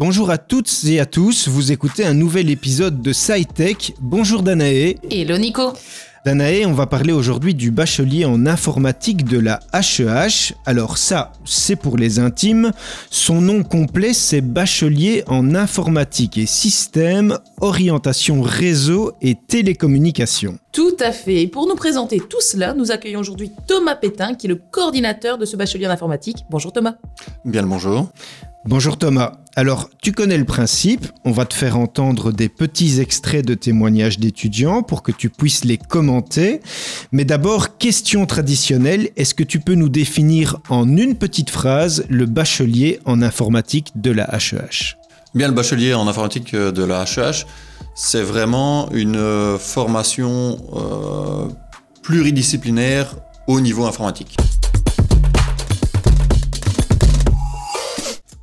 Bonjour à toutes et à tous, vous écoutez un nouvel épisode de SciTech. Bonjour Danae. Hello Nico. Danae, on va parler aujourd'hui du bachelier en informatique de la HEH. Alors ça, c'est pour les intimes. Son nom complet, c'est bachelier en informatique et système, orientation réseau et télécommunication. Tout à fait. Et pour nous présenter tout cela, nous accueillons aujourd'hui Thomas Pétain, qui est le coordinateur de ce bachelier en informatique. Bonjour Thomas. Bien le bonjour. Bonjour Thomas. Alors, tu connais le principe, on va te faire entendre des petits extraits de témoignages d'étudiants pour que tu puisses les commenter. Mais d'abord, question traditionnelle, est-ce que tu peux nous définir en une petite phrase le bachelier en informatique de la HEH Bien, le bachelier en informatique de la HEH, c'est vraiment une formation euh, pluridisciplinaire au niveau informatique.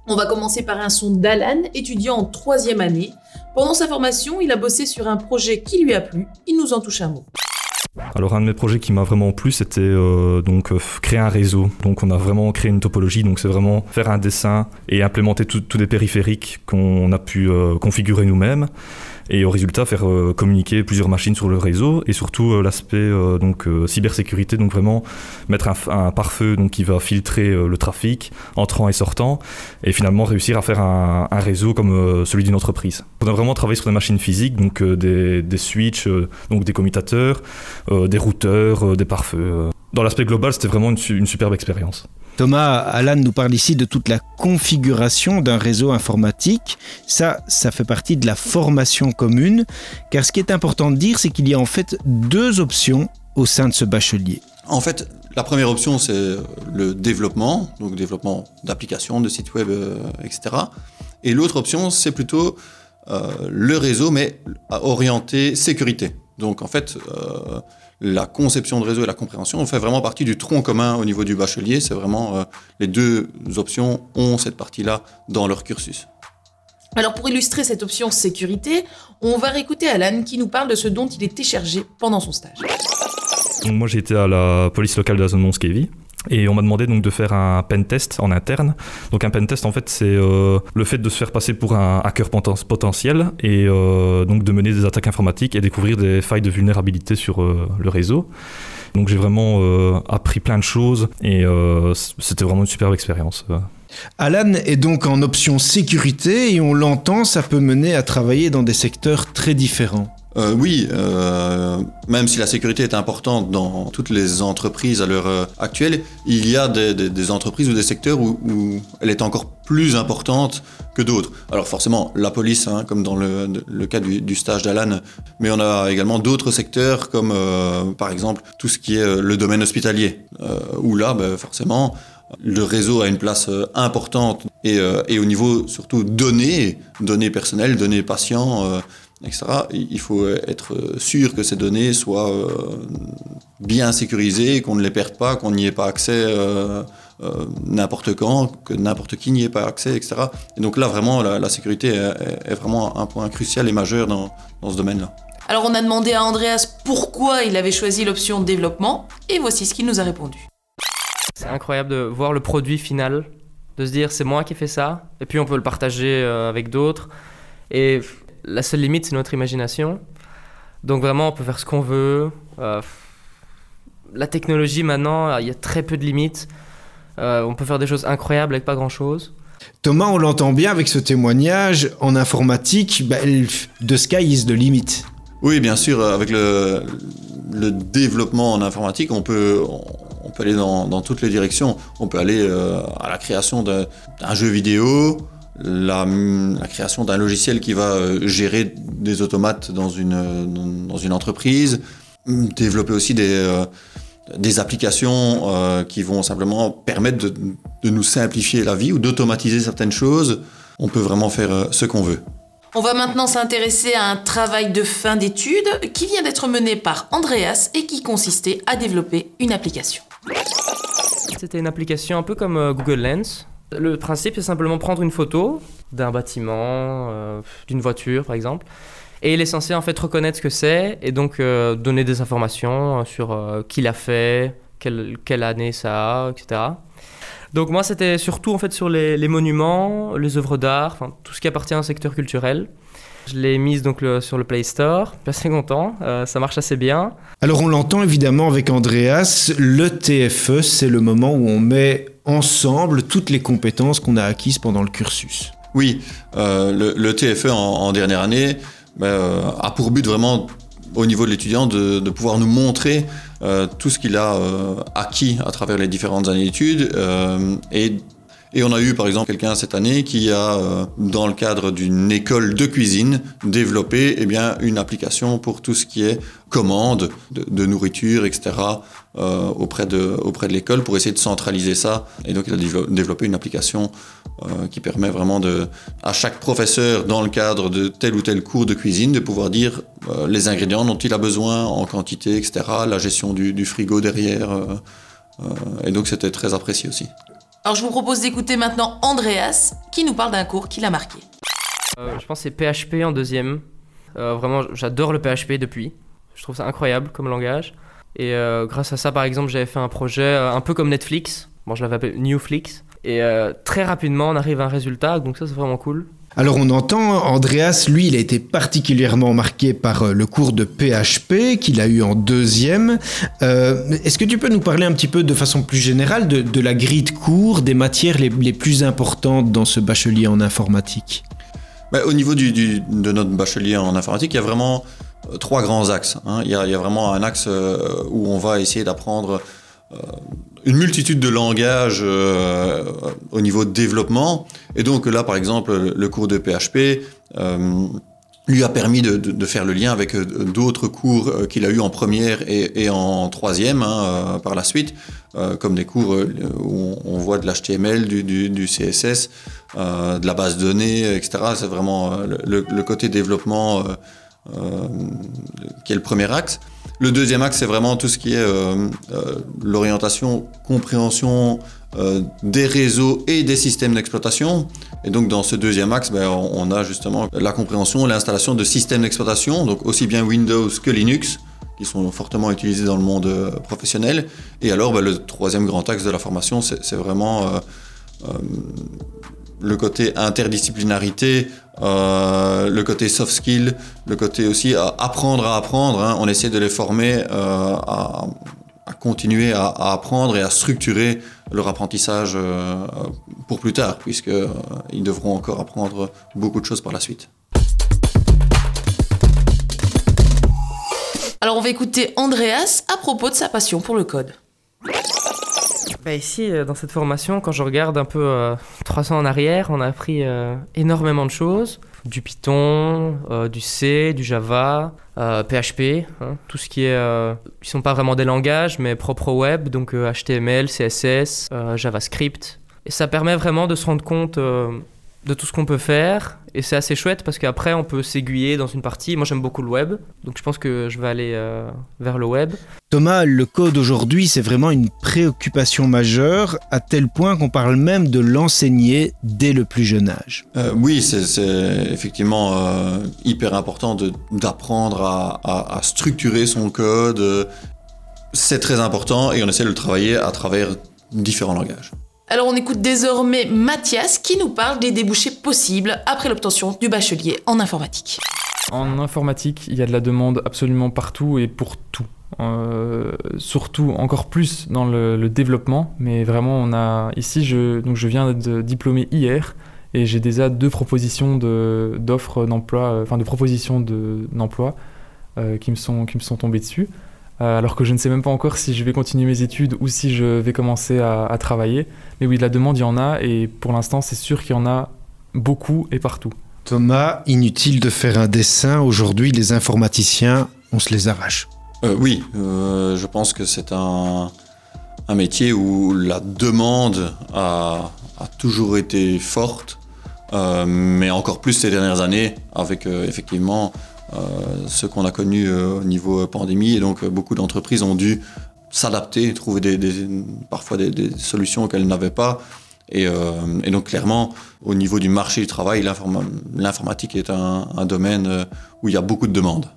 On va commencer par un son d'Alan, étudiant en troisième année. Pendant sa formation, il a bossé sur un projet qui lui a plu. Il nous en touche un mot. Alors un de mes projets qui m'a vraiment plu, c'était euh, donc euh, créer un réseau. Donc on a vraiment créé une topologie. Donc c'est vraiment faire un dessin et implémenter tous les périphériques qu'on a pu euh, configurer nous-mêmes et au résultat faire euh, communiquer plusieurs machines sur le réseau et surtout euh, l'aspect euh, donc cybersécurité donc vraiment mettre un, pare-feu donc qui va filtrer le trafic entrant et sortant et finalement réussir à faire un, réseau comme celui d'une entreprise. On a vraiment travaillé sur des machines physiques donc des, des switches donc des commutateurs, des routeurs, des pare-feux. Dans l'aspect global, c'était vraiment une superbe expérience. Thomas, Alan nous parle ici de toute la configuration d'un réseau informatique. Ça, ça fait partie de la formation commune, car ce qui est important de dire, c'est qu'il y a en fait deux options au sein de ce bachelier. En fait, la première option, c'est le développement, donc développement d'applications, de sites web, euh, etc. Et l'autre option, c'est plutôt euh, le réseau, mais orienté sécurité. Donc en fait, euh, la conception de réseau et la compréhension on fait vraiment partie du tronc commun au niveau du bachelier. C'est vraiment euh, les deux options ont cette partie-là dans leur cursus. Alors pour illustrer cette option sécurité, on va réécouter Alan qui nous parle de ce dont il était chargé pendant son stage. Moi j'ai été à la police locale de la zone Monskevi et on m'a demandé donc de faire un pen test en interne. Donc un pen test en fait c'est euh, le fait de se faire passer pour un hacker potentiel et euh, donc de mener des attaques informatiques et découvrir des failles de vulnérabilité sur euh, le réseau. Donc j'ai vraiment appris plein de choses et c'était vraiment une superbe expérience. Alan est donc en option sécurité et on l'entend, ça peut mener à travailler dans des secteurs très différents. Euh, oui, euh, même si la sécurité est importante dans toutes les entreprises à l'heure euh, actuelle, il y a des, entreprises ou des secteurs où, elle est encore plus importante que d'autres. Alors forcément, la police, hein, comme dans le, cas du, stage d'Alan, mais on a également d'autres secteurs comme par exemple tout ce qui est le domaine hospitalier, où là, ben, forcément, le réseau a une place importante et, et au niveau surtout données, données personnelles, données patients etc. Il faut être sûr que ces données soient euh, bien sécurisées, qu'on ne les perde pas, qu'on n'y ait pas accès euh, euh, n'importe quand, que n'importe qui n'y ait pas accès, etc. Et donc là, vraiment, la, sécurité est, vraiment un point crucial et majeur dans, dans ce domaine-là. Alors on a demandé à Andreas pourquoi il avait choisi l'option développement, et voici ce qu'il nous a répondu. C'est incroyable de voir le produit final, de se dire c'est moi qui ai fait ça, et puis on peut le partager avec d'autres. Et la seule limite, c'est notre imagination. Donc vraiment, on peut faire ce qu'on veut. Euh, la technologie, maintenant, il y a très peu de limites. Euh, on peut faire des choses incroyables avec pas grand-chose. Thomas, on l'entend bien avec ce témoignage. En informatique, bah, the sky is the limit. Oui, bien sûr. Avec le, développement en informatique, on peut, on peut aller dans, toutes les directions. On peut aller euh, à la création d'un jeu vidéo, la, création d'un logiciel qui va euh, gérer des automates dans une, dans une entreprise, développer aussi des, euh, des applications euh, qui vont simplement permettre de, de, nous simplifier la vie ou d'automatiser certaines choses. On peut vraiment faire ce qu'on veut. On va maintenant s'intéresser à un travail de fin d'études qui vient d'être mené par Andreas et qui consistait à développer une application. C'était une application un peu comme Google Lens, le principe, c'est simplement prendre une photo d'un bâtiment, euh, d'une voiture par exemple, et il est censé en fait reconnaître ce que c'est et donc euh, donner des informations euh, sur qui l'a fait, quelle, année ça a, etc. Donc moi, c'était surtout en fait sur les, monuments, les œuvres d'art, tout ce qui appartient au secteur culturel. Je l'ai mise donc sur le Play Store. Je suis assez content. ça marche assez bien. Alors on l'entend évidemment avec Andreas, le TFE, c'est le moment où on met ensemble toutes les compétences qu'on a acquises pendant le cursus. Oui, euh, le, TFE en, en dernière année ben, euh, a pour but vraiment, au niveau de l'étudiant, de, pouvoir nous montrer euh, tout ce qu'il a acquis à travers les différentes années d'études. et, on a eu par exemple quelqu'un cette année qui a, dans le cadre d'une école de cuisine, développé eh bien, une application pour tout ce qui est commande de, de nourriture, etc. euh, auprès de, auprès de l'école pour essayer de centraliser ça. Et donc il a dévelop- développé une application euh, qui permet vraiment de, à chaque professeur, dans le cadre de tel ou tel cours de cuisine, de pouvoir dire euh, les ingrédients dont il a besoin en quantité, etc., la gestion du, du frigo derrière. euh, euh, et donc c'était très apprécié aussi. Alors je vous propose d'écouter maintenant Andreas qui nous parle d'un cours qui l'a marqué. Euh, je pense que c'est PHP en deuxième. Euh, vraiment, j'adore le PHP depuis. Je trouve ça incroyable comme langage. Et euh, grâce à ça, par exemple, j'avais fait un projet euh, un peu comme Netflix. Bon, je l'avais appelé Newflix. Et euh, très rapidement, on arrive à un résultat. Donc ça, c'est vraiment cool. Alors on entend, Andreas, lui, il a été particulièrement marqué par le cours de PHP qu'il a eu en deuxième. Euh, Est-ce que tu peux nous parler un petit peu de façon plus générale de, de la grille de cours, des matières les, les plus importantes dans ce bachelier en informatique? Ben, au niveau du, du- de notre bachelier en informatique, il y a vraiment euh, trois grands axes. hein. Il, y a, vraiment un axe euh, où on va essayer d'apprendre euh, une multitude de langages euh, au niveau de développement. Et donc là, par exemple, le cours de PHP lui a permis de, faire le lien avec d'autres cours qu'il a eu en première et, en troisième hein, par la suite, comme des cours où on, voit de l'HTML, du, du- CSS, de la base de données, etc. C'est vraiment le, côté développement qui est le premier axe. Le deuxième axe, c'est vraiment tout ce qui est euh, euh, l'orientation, compréhension euh, des réseaux et des systèmes d'exploitation. Et donc dans ce deuxième axe, ben, on, a justement la compréhension, l'installation de systèmes d'exploitation, donc aussi bien Windows que Linux, qui sont fortement utilisés dans le monde euh, professionnel. Et alors ben, le troisième grand axe de la formation, c'est vraiment euh, euh, le côté interdisciplinarité, euh, le côté soft skill, le côté aussi à apprendre à apprendre. hein. On essaie de les former euh, à, continuer à, apprendre et à structurer leur apprentissage euh, pour plus tard, puisqu'ils devront encore apprendre beaucoup de choses par la suite. Alors on va écouter Andreas à propos de sa passion pour le code. Bah ici, euh, dans cette formation, quand je regarde un peu euh, trois ans en arrière, on a appris euh, énormément de choses. Du Python, euh, du C, du Java, PHP, hein, tout ce qui est... Qui sont pas vraiment des langages, mais propres au web, donc HTML, CSS, JavaScript. Et ça permet vraiment de se rendre compte de tout ce qu'on peut faire. Et c'est assez chouette parce qu'après, on peut s'aiguiller dans une partie. Moi, j'aime beaucoup le web, donc je pense que je vais aller euh, vers le web. Thomas, le code aujourd'hui, c'est vraiment une préoccupation majeure, à tel point qu'on parle même de l'enseigner dès le plus jeune âge. Euh, oui, c'est effectivement euh, hyper important d'apprendre à, à- à structurer son code. C'est très important et on essaie de le travailler à travers différents langages. Alors on écoute désormais Mathias qui nous parle des débouchés possibles après l'obtention du bachelier en informatique. En informatique, il y a de la demande absolument partout et pour tout. Euh, surtout encore plus dans le, développement, mais vraiment on a ici je donc je viens d'être diplômé hier et j'ai déjà deux propositions de d'offres d'emploi, euh, enfin de propositions de d'emploi euh, qui qui me sont tombées dessus. Euh, alors que je ne sais même pas encore si je vais continuer mes études ou si je vais commencer à, à travailler. Mais oui, de la demande, il y en a et pour l'instant, c'est sûr qu'il y en a beaucoup et partout. Thomas, inutile de faire un dessin, aujourd'hui les informaticiens, on se les arrache. Euh, oui, euh, je pense que c'est un, un métier où la demande a, a toujours été forte, euh, mais encore plus ces dernières années, avec euh, effectivement euh, ce qu'on a connu euh, au niveau pandémie. Et donc, euh, beaucoup d'entreprises ont dû s'adapter, trouver parfois des, solutions qu'elles n'avaient pas. Et, euh, donc, clairement, au niveau du marché du travail, l'informa- l'informatique est un, un domaine euh, où il y a beaucoup de demandes.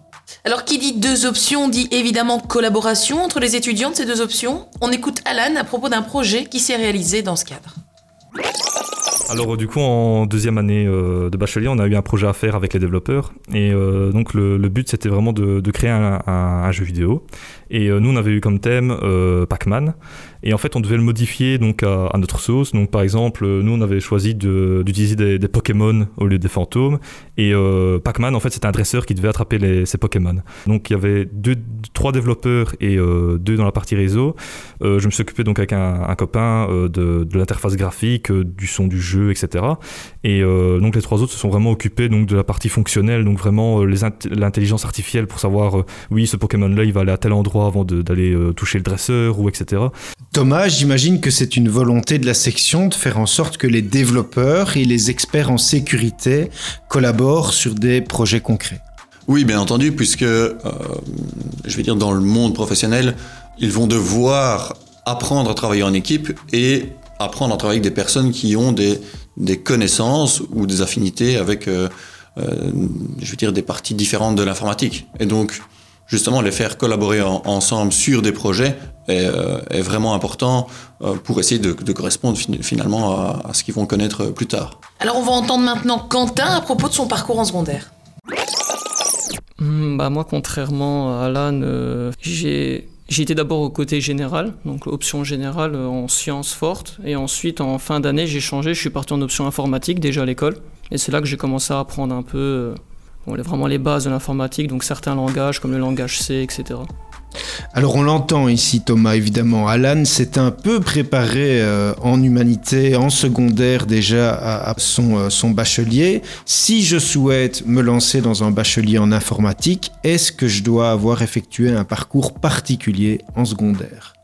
Alors qui dit deux options dit évidemment collaboration entre les étudiants de ces deux options. On écoute Alan à propos d'un projet qui s'est réalisé dans ce cadre. Alors du coup en deuxième année euh, de bachelier on a eu un projet à faire avec les développeurs et euh, donc le, but c'était vraiment de, créer un, jeu vidéo et euh, nous on avait eu comme thème Pac-Man et en fait, on devait le modifier donc à, notre sauce. Donc, par exemple, nous, on avait choisi d'utiliser des, des, Pokémon au lieu des fantômes. Et Pac-Man, en fait, c'était un dresseur qui devait attraper les, ces Pokémon. Donc, il y avait deux, trois développeurs et deux dans la partie réseau. Je me suis occupé donc avec un, copain de, de l'interface graphique, du son du jeu, etc. Et donc, les trois autres se sont vraiment occupés donc de la partie fonctionnelle, donc vraiment l'intelligence artificielle pour savoir, oui, ce Pokémon-là, il va aller à tel endroit avant d'aller toucher le dresseur ou etc. Thomas, j'imagine que c'est une volonté de la section de faire en sorte que les développeurs et les experts en sécurité collaborent sur des projets concrets. Oui, bien entendu, puisque, euh, je vais dire, dans le monde professionnel, ils vont devoir apprendre à travailler en équipe et apprendre à travailler avec des personnes qui ont des, connaissances ou des affinités avec, euh, euh, je veux dire, des parties différentes de l'informatique. Et donc, justement, les faire collaborer ensemble sur des projets euh, est, vraiment important euh, pour essayer de, correspondre finalement à, ce qu'ils vont connaître plus tard. Alors on va entendre maintenant Quentin à propos de son parcours en secondaire. Hmm, bah moi, contrairement à Alan, euh, j'ai été d'abord au côté général, donc option générale en sciences fortes, et ensuite en fin d'année j'ai changé, je suis parti en option informatique déjà à l'école, et c'est là que j'ai commencé à apprendre un peu bon, vraiment les bases de l'informatique, donc certains langages comme le langage C, etc. Alors on l'entend ici Thomas, évidemment. Alan s'est un peu préparé euh, en humanité, en secondaire déjà à, son, euh, son, bachelier. Si je souhaite me lancer dans un bachelier en informatique, est-ce que je dois avoir effectué un parcours particulier en secondaire?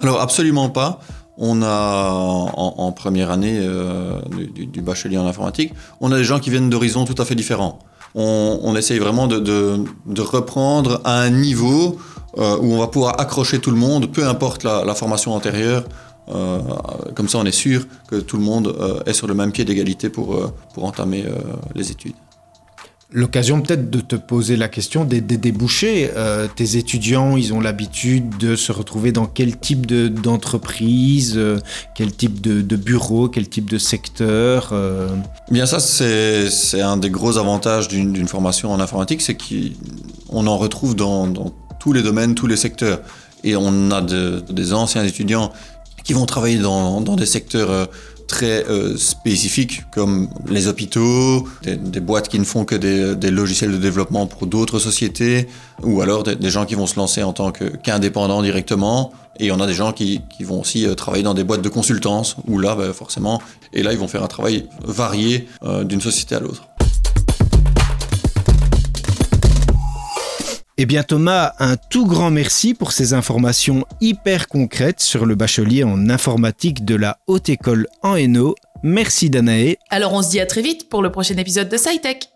Alors absolument pas. On a en, première année euh, du, bachelier en informatique, on a des gens qui viennent d'horizons tout à fait différents. On, essaye vraiment de, de reprendre à un niveau euh, où on va pouvoir accrocher tout le monde, peu importe la, formation antérieure. Euh, comme ça, on est sûr que tout le monde euh, est sur le même pied d'égalité pour, pour entamer les études. L'occasion peut-être de te poser la question des, débouchés. tes étudiants, ils ont l'habitude de se retrouver dans quel type d'entreprise, quel type de, bureau, quel type de secteur Bien ça, c'est un des gros avantages d'une formation en informatique, c'est qu'on en retrouve dans, dans tous les domaines, tous les secteurs. Et on a des anciens étudiants qui vont travailler dans, des secteurs euh, très euh, spécifiques comme les hôpitaux, des, boîtes qui ne font que des, logiciels de développement pour d'autres sociétés, ou alors des, gens qui vont se lancer en tant qu'indépendants directement. Et on a des gens qui, vont aussi euh, travailler dans des boîtes de consultance, où là, ben, forcément, et là, ils vont faire un travail varié d'une société à l'autre. Eh bien Thomas, un tout grand merci pour ces informations hyper concrètes sur le bachelier en informatique de la Haute École en Hainaut. Merci Danae. Alors on se dit à très vite pour le prochain épisode de SciTech.